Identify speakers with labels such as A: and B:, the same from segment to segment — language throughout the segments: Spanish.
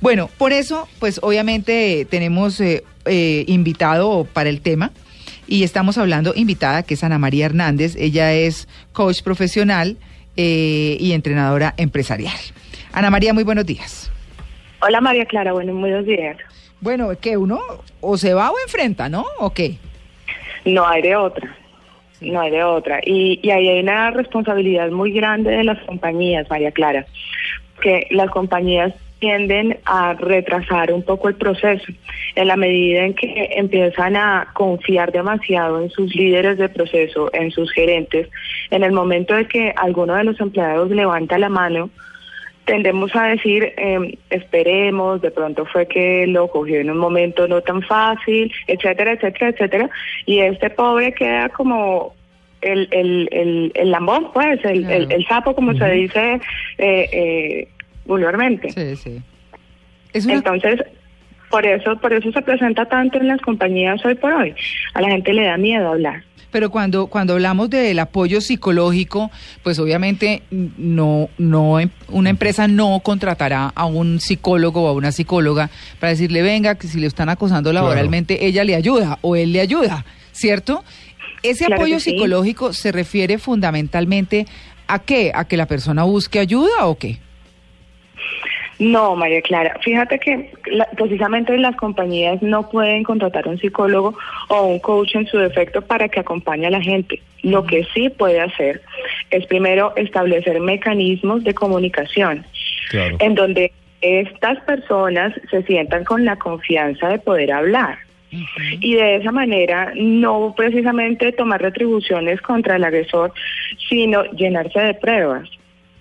A: Bueno, por eso, pues obviamente tenemos eh, eh, invitado para el tema y estamos hablando invitada que es Ana María Hernández. Ella es coach profesional eh, y entrenadora empresarial. Ana María, muy buenos días.
B: Hola María Clara, bueno, muy buenos días.
A: Bueno, que uno o se va o enfrenta, ¿no? ¿O qué?
B: No hay de otra, no hay de otra. Y, y ahí hay una responsabilidad muy grande de las compañías, María Clara, que las compañías tienden a retrasar un poco el proceso en la medida en que empiezan a confiar demasiado en sus líderes de proceso, en sus gerentes. En el momento de que alguno de los empleados levanta la mano, tendemos a decir, eh, esperemos, de pronto fue que lo cogió en un momento no tan fácil, etcétera, etcétera, etcétera, y este pobre queda como el, el, el, el lambón, pues, el,
A: Claro.
B: el, el sapo, como se dice eh, eh, vulgarmente.
A: Sí, sí. Es una-
B: Entonces, por eso, por eso se presenta tanto en las compañías hoy por hoy. A la gente le da miedo hablar.
A: Pero cuando, cuando hablamos del apoyo psicológico, pues obviamente no, no, una empresa no contratará a un psicólogo o a una psicóloga para decirle, venga, que si le están acosando laboralmente, ella le ayuda o él le ayuda, ¿cierto? Ese
B: Claro
A: apoyo
B: sí.
A: psicológico se refiere fundamentalmente a qué, a que la persona busque ayuda o qué.
B: No, María Clara, fíjate que la- precisamente las compañías no pueden contratar un psicólogo o un coach en su defecto para que acompañe a la gente. Lo que sí puede hacer es primero establecer mecanismos de comunicación
C: Claro.
B: en donde estas personas se sientan con la confianza de poder hablar. Y de esa manera no precisamente tomar retribuciones contra el agresor, sino llenarse de pruebas.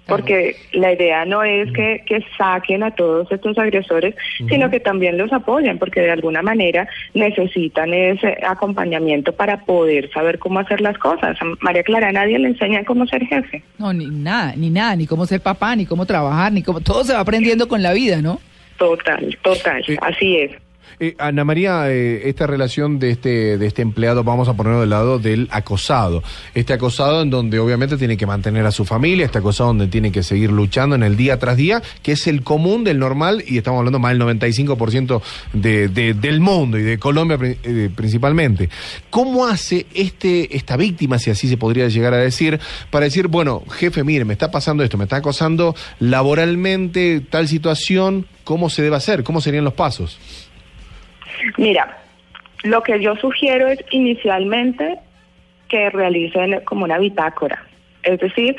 B: Porque la idea no es que, que saquen a todos estos agresores, sino que también los apoyen, porque de alguna manera necesitan ese acompañamiento para poder saber cómo hacer las cosas. A María Clara, nadie le enseña cómo ser jefe.
A: No, ni nada, ni nada, ni cómo ser papá, ni cómo trabajar, ni cómo, todo se va aprendiendo con la vida, ¿no?
B: Total, total, así es.
C: Eh, Ana María, eh, esta relación de este, de este empleado, vamos a ponerlo del lado del acosado. Este acosado en donde obviamente tiene que mantener a su familia, este acosado donde tiene que seguir luchando en el día tras día, que es el común del normal, y estamos hablando más del 95% de, de- del mundo y de Colombia eh, principalmente. ¿Cómo hace este, esta víctima, si así se podría llegar a decir, para decir, bueno, jefe, mire, me está pasando esto, me está acosando laboralmente tal situación, ¿cómo se debe hacer? ¿Cómo serían los pasos?
B: Mira, lo que yo sugiero es inicialmente que realicen como una bitácora, es decir,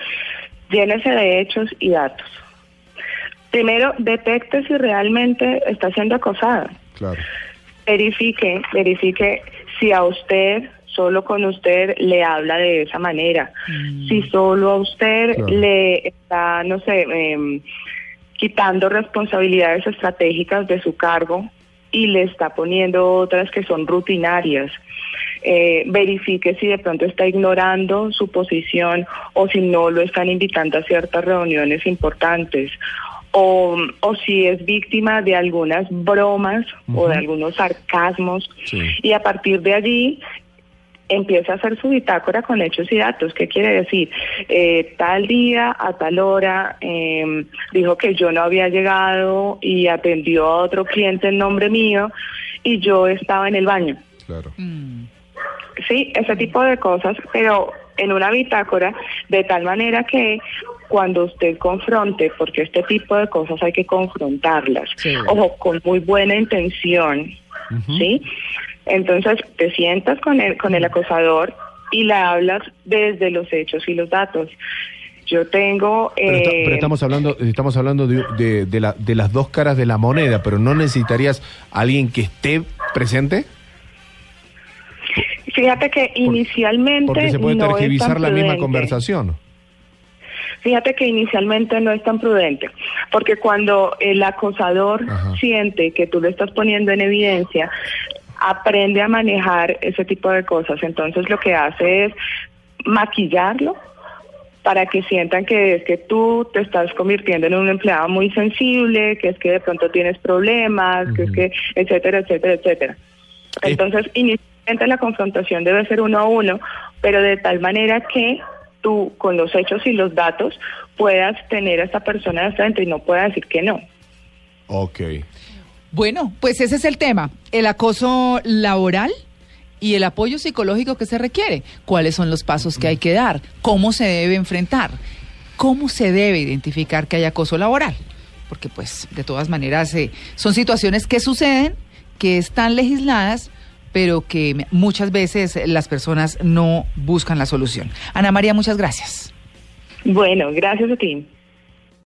B: llénese de hechos y datos. Primero, detecte si realmente está siendo acosada.
C: Claro.
B: Verifique, verifique si a usted, solo con usted, le habla de esa manera. Si solo a usted
C: Claro.
B: le está, no sé, em, quitando responsabilidades estratégicas de su cargo y le está poniendo otras que son rutinarias. Eh, verifique si de pronto está ignorando su posición o si no lo están invitando a ciertas reuniones importantes. O, o si es víctima de algunas bromas o de algunos sarcasmos
C: Sí.
B: y a partir de allí empieza a hacer su bitácora con hechos y datos. ¿Qué quiere decir? Eh, tal día, a tal hora, eh, dijo que yo no había llegado y atendió a otro cliente en nombre mío y yo estaba en el baño.
C: Claro.
A: Mm.
B: Sí, ese tipo de cosas, pero en una bitácora, de tal manera que cuando usted confronte, porque este tipo de cosas hay que confrontarlas,
A: Sí.
B: ojo, con muy buena intención, ¿sí? Entonces te sientas con el, con el acosador y le hablas desde los hechos y los datos. Yo tengo...
C: Pero,
B: eh,
C: pero estamos hablando, estamos hablando de, de- de la- de las dos caras de la moneda, pero ¿no necesitarías alguien que esté presente?
B: Fíjate que inicialmente
C: Porque se puede
B: no
C: tergiversar la misma conversación.
B: Fíjate que inicialmente no es tan prudente, porque cuando el acosador
C: Ajá.
B: siente que tú lo estás poniendo en evidencia, aprende a manejar ese tipo de cosas. Entonces lo que hace es maquillarlo para que sientan que es que tú te estás convirtiendo en un empleado muy sensible, que es que de pronto tienes problemas, que es que, etcétera, etcétera, etcétera.
C: Eh.
B: Entonces, inicialmente la confrontación debe ser uno a uno, pero de tal manera que tú, con los hechos y los datos, puedas tener a esta persona hasta dentro y no pueda decir que no.
C: Ok.
A: Bueno, pues ese es el tema, el acoso laboral y el apoyo psicológico que se requiere. ¿Cuáles son los pasos que hay que dar? ¿Cómo se debe enfrentar? ¿Cómo se debe identificar que hay acoso laboral? Porque pues de todas maneras eh, son situaciones que suceden, que están legisladas, pero que muchas veces las personas no buscan la solución. Ana María, muchas gracias.
B: Bueno, gracias a ti.